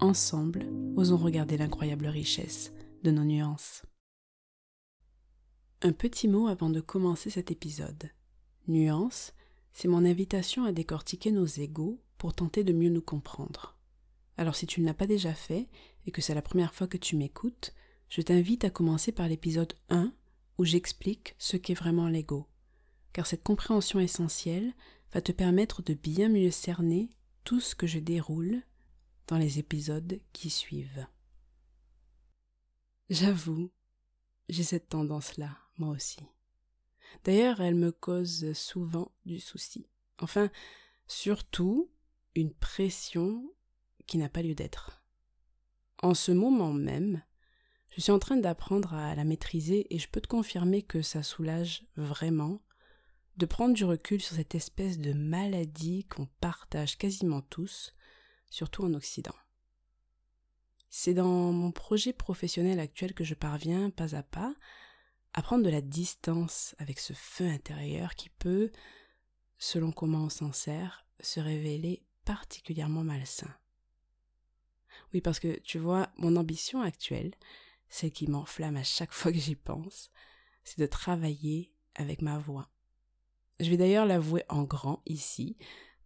ensemble, osons regarder l'incroyable richesse de nos nuances. Un petit mot avant de commencer cet épisode. Nuance, c'est mon invitation à décortiquer nos égaux pour tenter de mieux nous comprendre. Alors si tu ne l'as pas déjà fait et que c'est la première fois que tu m'écoutes, je t'invite à commencer par l'épisode 1 où j'explique ce qu'est vraiment l'ego. Car cette compréhension essentielle va te permettre de bien mieux cerner tout ce que je déroule dans les épisodes qui suivent. J'avoue, j'ai cette tendance-là, moi aussi. D'ailleurs, elle me cause souvent du souci. Enfin, surtout une pression qui n'a pas lieu d'être. En ce moment même, je suis en train d'apprendre à la maîtriser et je peux te confirmer que ça soulage vraiment de prendre du recul sur cette espèce de maladie qu'on partage quasiment tous surtout en Occident. C'est dans mon projet professionnel actuel que je parviens, pas à pas, à prendre de la distance avec ce feu intérieur qui peut, selon comment on s'en sert, se révéler particulièrement malsain. Oui, parce que tu vois, mon ambition actuelle, celle qui m'enflamme à chaque fois que j'y pense, c'est de travailler avec ma voix. Je vais d'ailleurs l'avouer en grand ici,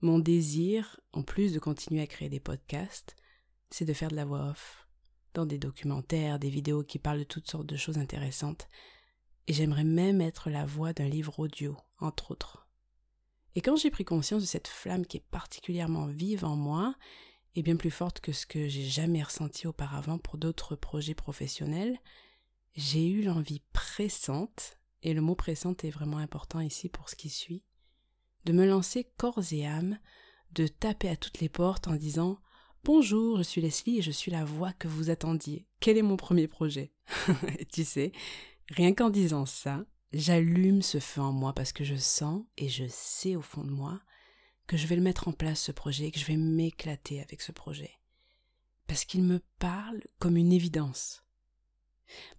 mon désir, en plus de continuer à créer des podcasts, c'est de faire de la voix off, dans des documentaires, des vidéos qui parlent de toutes sortes de choses intéressantes, et j'aimerais même être la voix d'un livre audio, entre autres. Et quand j'ai pris conscience de cette flamme qui est particulièrement vive en moi, et bien plus forte que ce que j'ai jamais ressenti auparavant pour d'autres projets professionnels, j'ai eu l'envie pressante, et le mot pressante est vraiment important ici pour ce qui suit, de me lancer corps et âme, de taper à toutes les portes en disant Bonjour, je suis Leslie et je suis la voix que vous attendiez. Quel est mon premier projet Tu sais, rien qu'en disant ça, j'allume ce feu en moi parce que je sens et je sais au fond de moi que je vais le mettre en place ce projet et que je vais m'éclater avec ce projet. Parce qu'il me parle comme une évidence.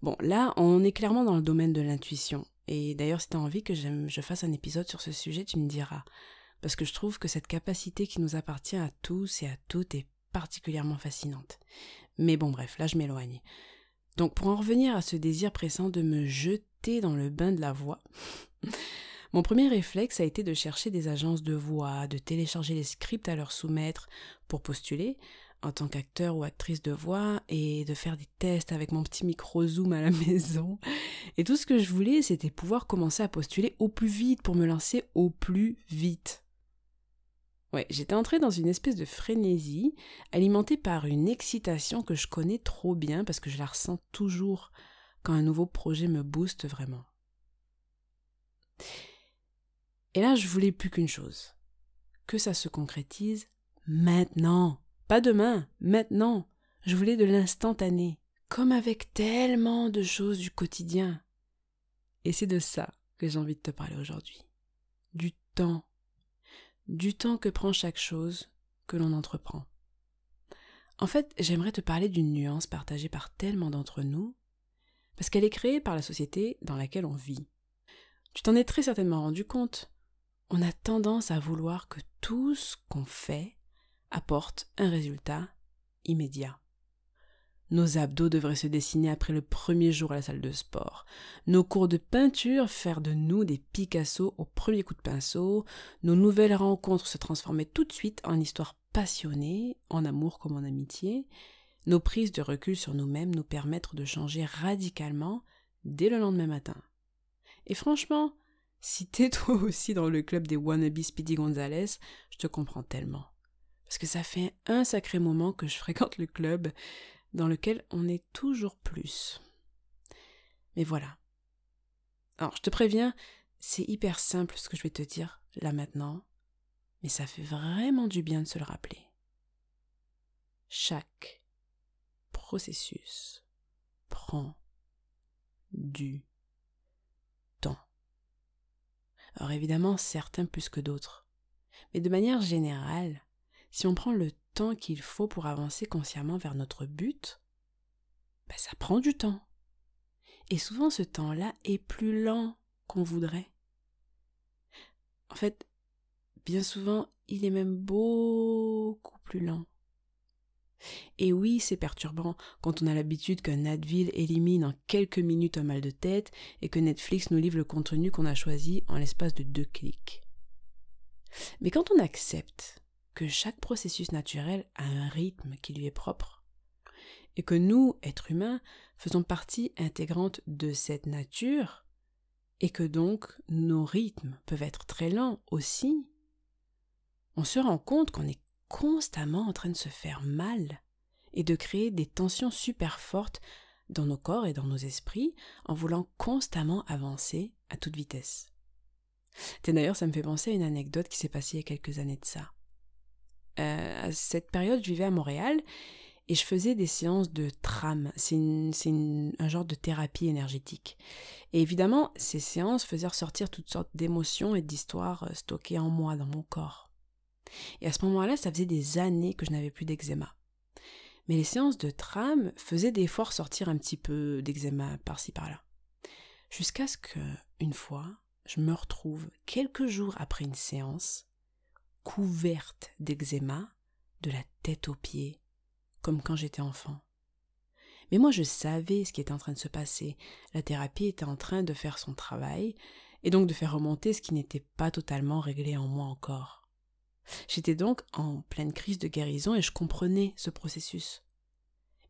Bon, là, on est clairement dans le domaine de l'intuition. Et d'ailleurs, si tu envie que je fasse un épisode sur ce sujet, tu me diras. Parce que je trouve que cette capacité qui nous appartient à tous et à toutes est particulièrement fascinante. Mais bon, bref, là je m'éloigne. Donc pour en revenir à ce désir pressant de me jeter dans le bain de la voix, mon premier réflexe a été de chercher des agences de voix, de télécharger les scripts à leur soumettre pour postuler, en tant qu'acteur ou actrice de voix et de faire des tests avec mon petit micro zoom à la maison. Et tout ce que je voulais, c'était pouvoir commencer à postuler au plus vite pour me lancer au plus vite. Ouais, j'étais entrée dans une espèce de frénésie, alimentée par une excitation que je connais trop bien parce que je la ressens toujours quand un nouveau projet me booste vraiment. Et là, je voulais plus qu'une chose. Que ça se concrétise maintenant. Pas demain, maintenant. Je voulais de l'instantané, comme avec tellement de choses du quotidien. Et c'est de ça que j'ai envie de te parler aujourd'hui. Du temps. Du temps que prend chaque chose que l'on entreprend. En fait, j'aimerais te parler d'une nuance partagée par tellement d'entre nous, parce qu'elle est créée par la société dans laquelle on vit. Tu t'en es très certainement rendu compte. On a tendance à vouloir que tout ce qu'on fait apporte un résultat immédiat. Nos abdos devraient se dessiner après le premier jour à la salle de sport. Nos cours de peinture faire de nous des Picasso au premier coup de pinceau. Nos nouvelles rencontres se transformer tout de suite en histoires passionnées, en amour comme en amitié. Nos prises de recul sur nous-mêmes nous permettre de changer radicalement dès le lendemain matin. Et franchement, si t'es toi aussi dans le club des wannabe Speedy Gonzales, je te comprends tellement. Parce que ça fait un sacré moment que je fréquente le club dans lequel on est toujours plus. Mais voilà. Alors, je te préviens, c'est hyper simple ce que je vais te dire là maintenant, mais ça fait vraiment du bien de se le rappeler. Chaque processus prend du temps. Alors évidemment, certains plus que d'autres. Mais de manière générale, si on prend le temps qu'il faut pour avancer consciemment vers notre but, ben ça prend du temps. Et souvent ce temps-là est plus lent qu'on voudrait. En fait, bien souvent, il est même beaucoup plus lent. Et oui, c'est perturbant quand on a l'habitude qu'un Advil élimine en quelques minutes un mal de tête et que Netflix nous livre le contenu qu'on a choisi en l'espace de deux clics. Mais quand on accepte que chaque processus naturel a un rythme qui lui est propre, et que nous, êtres humains, faisons partie intégrante de cette nature, et que donc nos rythmes peuvent être très lents aussi, on se rend compte qu'on est constamment en train de se faire mal et de créer des tensions super fortes dans nos corps et dans nos esprits en voulant constamment avancer à toute vitesse. D'ailleurs, ça me fait penser à une anecdote qui s'est passée il y a quelques années de ça. Euh, à cette période, je vivais à Montréal et je faisais des séances de tram. C'est un genre de thérapie énergétique. Et évidemment, ces séances faisaient ressortir toutes sortes d'émotions et d'histoires euh, stockées en moi, dans mon corps. Et à ce moment-là, ça faisait des années que je n'avais plus d'eczéma. Mais les séances de tram faisaient des fois ressortir un petit peu d'eczéma par-ci par-là. Jusqu'à ce que, une fois, je me retrouve quelques jours après une séance, couverte d'eczéma, de la tête aux pieds, comme quand j'étais enfant. Mais moi je savais ce qui était en train de se passer. La thérapie était en train de faire son travail, et donc de faire remonter ce qui n'était pas totalement réglé en moi encore. J'étais donc en pleine crise de guérison et je comprenais ce processus.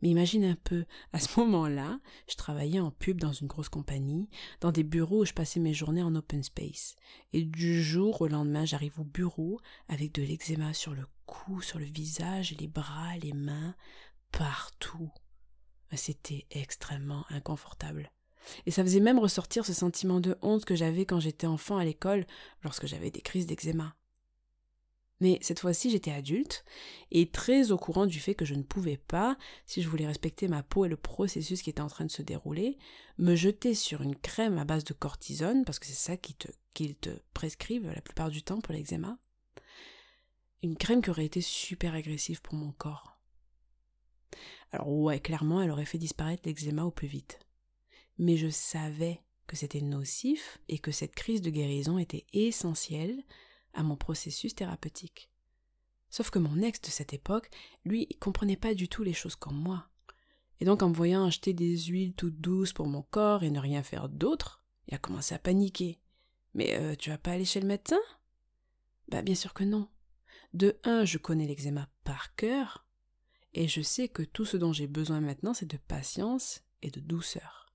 Mais imagine un peu, à ce moment-là, je travaillais en pub dans une grosse compagnie, dans des bureaux où je passais mes journées en open space. Et du jour au lendemain, j'arrive au bureau avec de l'eczéma sur le cou, sur le visage, les bras, les mains, partout. C'était extrêmement inconfortable. Et ça faisait même ressortir ce sentiment de honte que j'avais quand j'étais enfant à l'école, lorsque j'avais des crises d'eczéma. Mais cette fois-ci, j'étais adulte et très au courant du fait que je ne pouvais pas, si je voulais respecter ma peau et le processus qui était en train de se dérouler, me jeter sur une crème à base de cortisone, parce que c'est ça qu'ils te, te prescrivent la plupart du temps pour l'eczéma. Une crème qui aurait été super agressive pour mon corps. Alors ouais, clairement, elle aurait fait disparaître l'eczéma au plus vite. Mais je savais que c'était nocif et que cette crise de guérison était essentielle à mon processus thérapeutique. Sauf que mon ex de cette époque, lui, comprenait pas du tout les choses comme moi. Et donc en me voyant acheter des huiles toutes douces pour mon corps et ne rien faire d'autre, il a commencé à paniquer. Mais euh, tu vas pas aller chez le médecin? Bah bien sûr que non. De un, je connais l'eczéma par cœur, et je sais que tout ce dont j'ai besoin maintenant, c'est de patience et de douceur.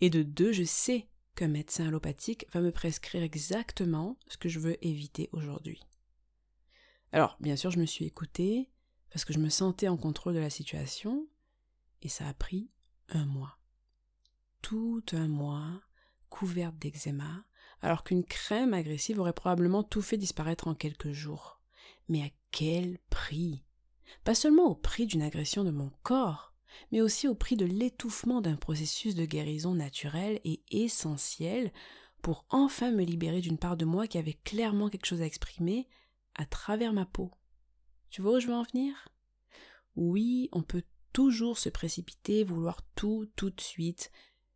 Et de deux, je sais qu'un médecin allopathique va me prescrire exactement ce que je veux éviter aujourd'hui. Alors, bien sûr, je me suis écoutée parce que je me sentais en contrôle de la situation et ça a pris un mois. Tout un mois couverte d'eczéma, alors qu'une crème agressive aurait probablement tout fait disparaître en quelques jours. Mais à quel prix? Pas seulement au prix d'une agression de mon corps, mais aussi au prix de l'étouffement d'un processus de guérison naturel et essentiel pour enfin me libérer d'une part de moi qui avait clairement quelque chose à exprimer à travers ma peau. Tu vois où je veux en venir? Oui, on peut toujours se précipiter, vouloir tout tout de suite,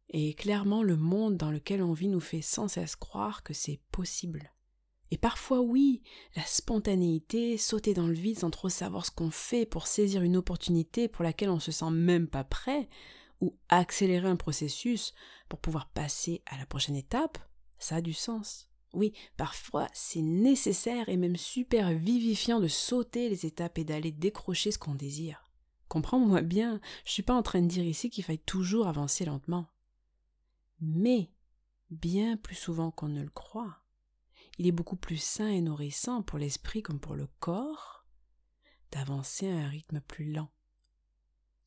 et clairement le monde dans lequel on vit nous fait sans cesse croire que c'est possible. Et parfois oui, la spontanéité, sauter dans le vide sans trop savoir ce qu'on fait pour saisir une opportunité pour laquelle on se sent même pas prêt, ou accélérer un processus pour pouvoir passer à la prochaine étape, ça a du sens. Oui, parfois c'est nécessaire et même super vivifiant de sauter les étapes et d'aller décrocher ce qu'on désire. Comprends-moi bien, je suis pas en train de dire ici qu'il faille toujours avancer lentement. Mais, bien plus souvent qu'on ne le croit, il est beaucoup plus sain et nourrissant pour l'esprit comme pour le corps d'avancer à un rythme plus lent,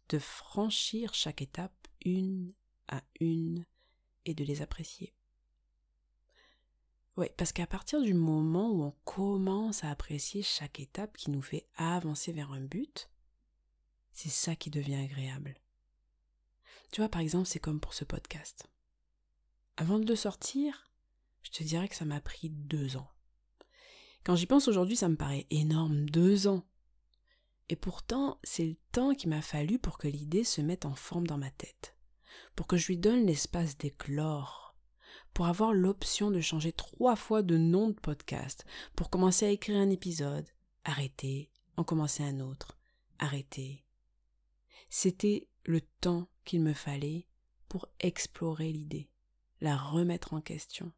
de franchir chaque étape une à une et de les apprécier. Oui, parce qu'à partir du moment où on commence à apprécier chaque étape qui nous fait avancer vers un but, c'est ça qui devient agréable. Tu vois, par exemple, c'est comme pour ce podcast. Avant de le sortir, je te dirais que ça m'a pris deux ans. Quand j'y pense aujourd'hui, ça me paraît énorme, deux ans. Et pourtant, c'est le temps qu'il m'a fallu pour que l'idée se mette en forme dans ma tête, pour que je lui donne l'espace d'éclore, pour avoir l'option de changer trois fois de nom de podcast, pour commencer à écrire un épisode, arrêter, en commencer un autre, arrêter. C'était le temps qu'il me fallait pour explorer l'idée, la remettre en question,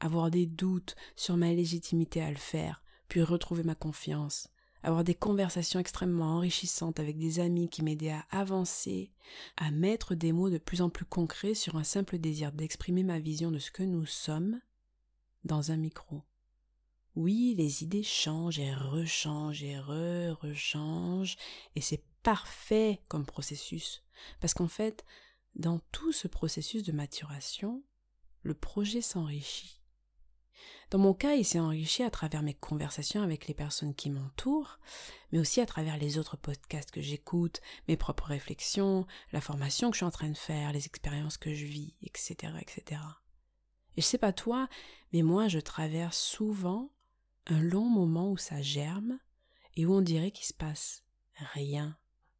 avoir des doutes sur ma légitimité à le faire, puis retrouver ma confiance, avoir des conversations extrêmement enrichissantes avec des amis qui m'aidaient à avancer, à mettre des mots de plus en plus concrets sur un simple désir d'exprimer ma vision de ce que nous sommes dans un micro. Oui, les idées changent et rechangent et re-rechangent, et c'est parfait comme processus, parce qu'en fait, dans tout ce processus de maturation, le projet s'enrichit. Dans mon cas, il s'est enrichi à travers mes conversations avec les personnes qui m'entourent, mais aussi à travers les autres podcasts que j'écoute, mes propres réflexions, la formation que je suis en train de faire, les expériences que je vis, etc., etc. Et je sais pas toi, mais moi je traverse souvent un long moment où ça germe et où on dirait qu'il se passe rien.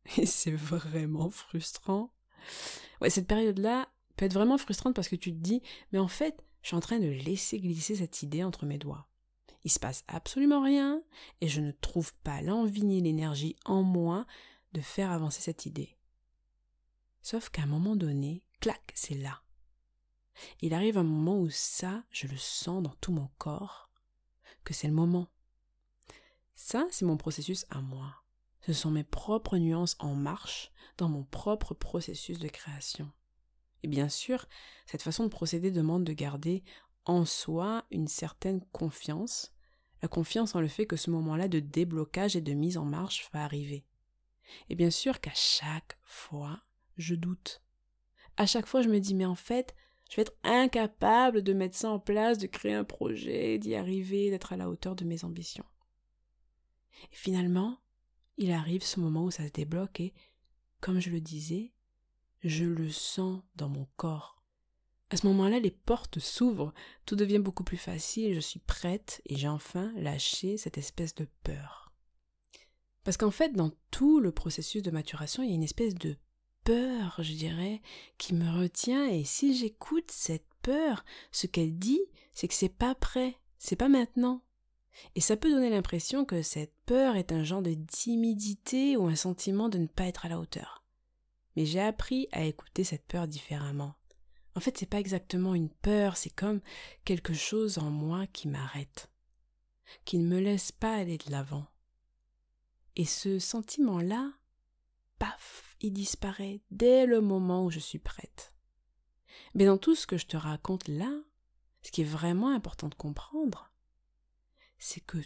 Et c'est vraiment frustrant. Ouais, cette période-là peut être vraiment frustrante parce que tu te dis, mais en fait, je suis en train de laisser glisser cette idée entre mes doigts. Il se passe absolument rien et je ne trouve pas l'envie ni l'énergie en moi de faire avancer cette idée. Sauf qu'à un moment donné, clac, c'est là. Il arrive un moment où ça, je le sens dans tout mon corps, que c'est le moment. Ça, c'est mon processus à moi. Ce sont mes propres nuances en marche dans mon propre processus de création. Et bien sûr, cette façon de procéder demande de garder en soi une certaine confiance, la confiance en le fait que ce moment-là de déblocage et de mise en marche va arriver. Et bien sûr qu'à chaque fois, je doute. À chaque fois, je me dis, mais en fait, je vais être incapable de mettre ça en place, de créer un projet, d'y arriver, d'être à la hauteur de mes ambitions. Et finalement, il arrive ce moment où ça se débloque et, comme je le disais, je le sens dans mon corps. À ce moment-là, les portes s'ouvrent, tout devient beaucoup plus facile, je suis prête et j'ai enfin lâché cette espèce de peur. Parce qu'en fait, dans tout le processus de maturation, il y a une espèce de peur, je dirais, qui me retient et si j'écoute cette peur, ce qu'elle dit, c'est que c'est pas prêt, c'est pas maintenant. Et ça peut donner l'impression que cette peur est un genre de timidité ou un sentiment de ne pas être à la hauteur mais j'ai appris à écouter cette peur différemment. En fait, c'est pas exactement une peur, c'est comme quelque chose en moi qui m'arrête, qui ne me laisse pas aller de l'avant. Et ce sentiment-là, paf, il disparaît dès le moment où je suis prête. Mais dans tout ce que je te raconte là, ce qui est vraiment important de comprendre, c'est que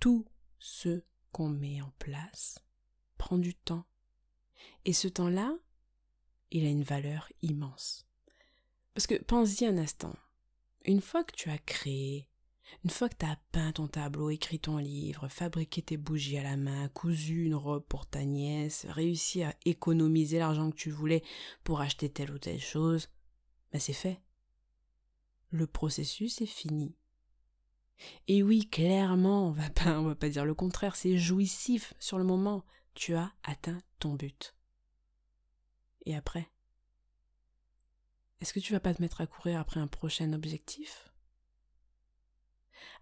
tout ce qu'on met en place prend du temps. Et ce temps-là, il a une valeur immense. Parce que pense-y un instant. Une fois que tu as créé, une fois que tu as peint ton tableau, écrit ton livre, fabriqué tes bougies à la main, cousu une robe pour ta nièce, réussi à économiser l'argent que tu voulais pour acheter telle ou telle chose, ben c'est fait. Le processus est fini. Et oui, clairement, on va va pas dire le contraire, c'est jouissif sur le moment. Tu as atteint ton but. Et après? Est-ce que tu vas pas te mettre à courir après un prochain objectif?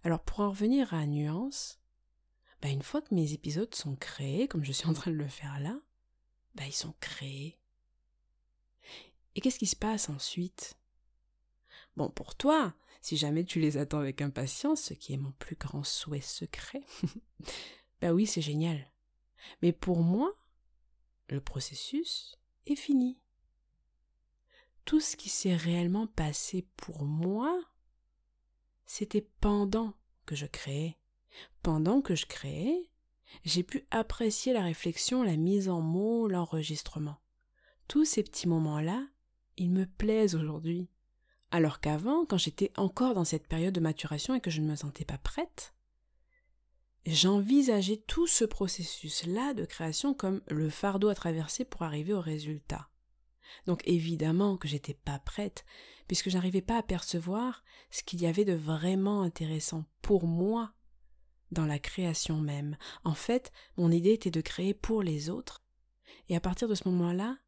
Alors pour en revenir à nuance, bah une fois que mes épisodes sont créés, comme je suis en train de le faire là, bah ils sont créés. Et qu'est-ce qui se passe ensuite? Bon, pour toi, si jamais tu les attends avec impatience, ce qui est mon plus grand souhait secret, bah oui, c'est génial. Mais pour moi, le processus, est fini. Tout ce qui s'est réellement passé pour moi, c'était pendant que je créais. Pendant que je créais, j'ai pu apprécier la réflexion, la mise en mots, l'enregistrement. Tous ces petits moments-là, ils me plaisent aujourd'hui. Alors qu'avant, quand j'étais encore dans cette période de maturation et que je ne me sentais pas prête, j'envisageais tout ce processus-là de création comme le fardeau à traverser pour arriver au résultat. Donc évidemment que j'étais pas prête, puisque j'arrivais pas à percevoir ce qu'il y avait de vraiment intéressant pour moi dans la création même. En fait, mon idée était de créer pour les autres, et à partir de ce moment-là,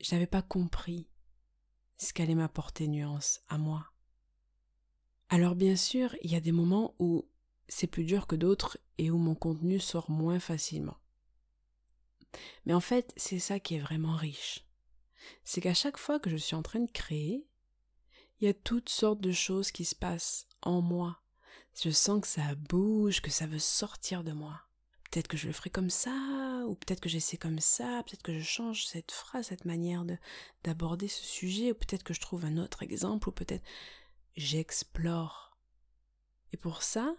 je n'avais pas compris ce qu'allait m'apporter nuance à moi. Alors bien sûr, il y a des moments où c'est plus dur que d'autres et où mon contenu sort moins facilement. Mais en fait, c'est ça qui est vraiment riche. C'est qu'à chaque fois que je suis en train de créer, il y a toutes sortes de choses qui se passent en moi. Je sens que ça bouge, que ça veut sortir de moi. Peut-être que je le ferai comme ça, ou peut-être que j'essaie comme ça, peut-être que je change cette phrase, cette manière d'aborder ce sujet, ou peut-être que je trouve un autre exemple, ou peut-être j'explore. Et pour ça,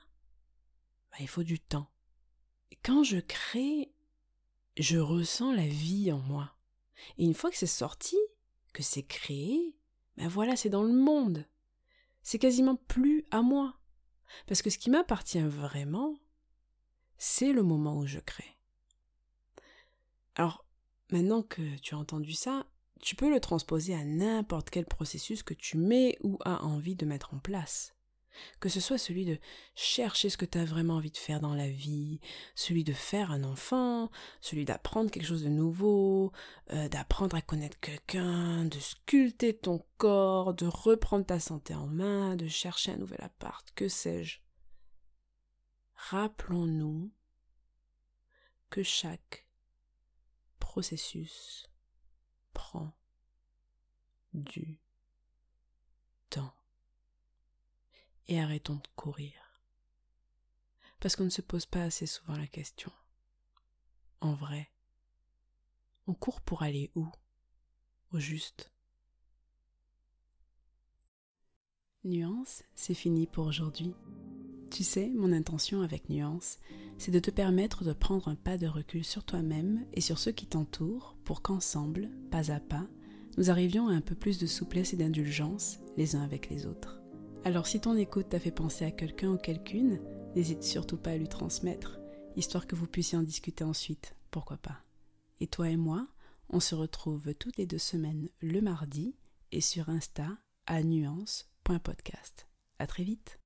bah, il faut du temps. Quand je crée, je ressens la vie en moi. Et une fois que c'est sorti, que c'est créé, ben voilà, c'est dans le monde. C'est quasiment plus à moi. Parce que ce qui m'appartient vraiment, c'est le moment où je crée. Alors, maintenant que tu as entendu ça, tu peux le transposer à n'importe quel processus que tu mets ou as envie de mettre en place. Que ce soit celui de chercher ce que tu as vraiment envie de faire dans la vie, celui de faire un enfant, celui d'apprendre quelque chose de nouveau, euh, d'apprendre à connaître quelqu'un, de sculpter ton corps, de reprendre ta santé en main, de chercher un nouvel appart, que sais-je. Rappelons-nous que chaque processus prend du temps et arrêtons de courir. Parce qu'on ne se pose pas assez souvent la question. En vrai, on court pour aller où? Au juste. Nuance, c'est fini pour aujourd'hui. Tu sais, mon intention avec Nuance, c'est de te permettre de prendre un pas de recul sur toi-même et sur ceux qui t'entourent pour qu'ensemble, pas à pas, nous arrivions à un peu plus de souplesse et d'indulgence les uns avec les autres. Alors si ton écoute t'a fait penser à quelqu'un ou quelqu'une, n'hésite surtout pas à lui transmettre, histoire que vous puissiez en discuter ensuite, pourquoi pas. Et toi et moi, on se retrouve toutes les deux semaines le mardi et sur Insta à nuance.podcast. À très vite.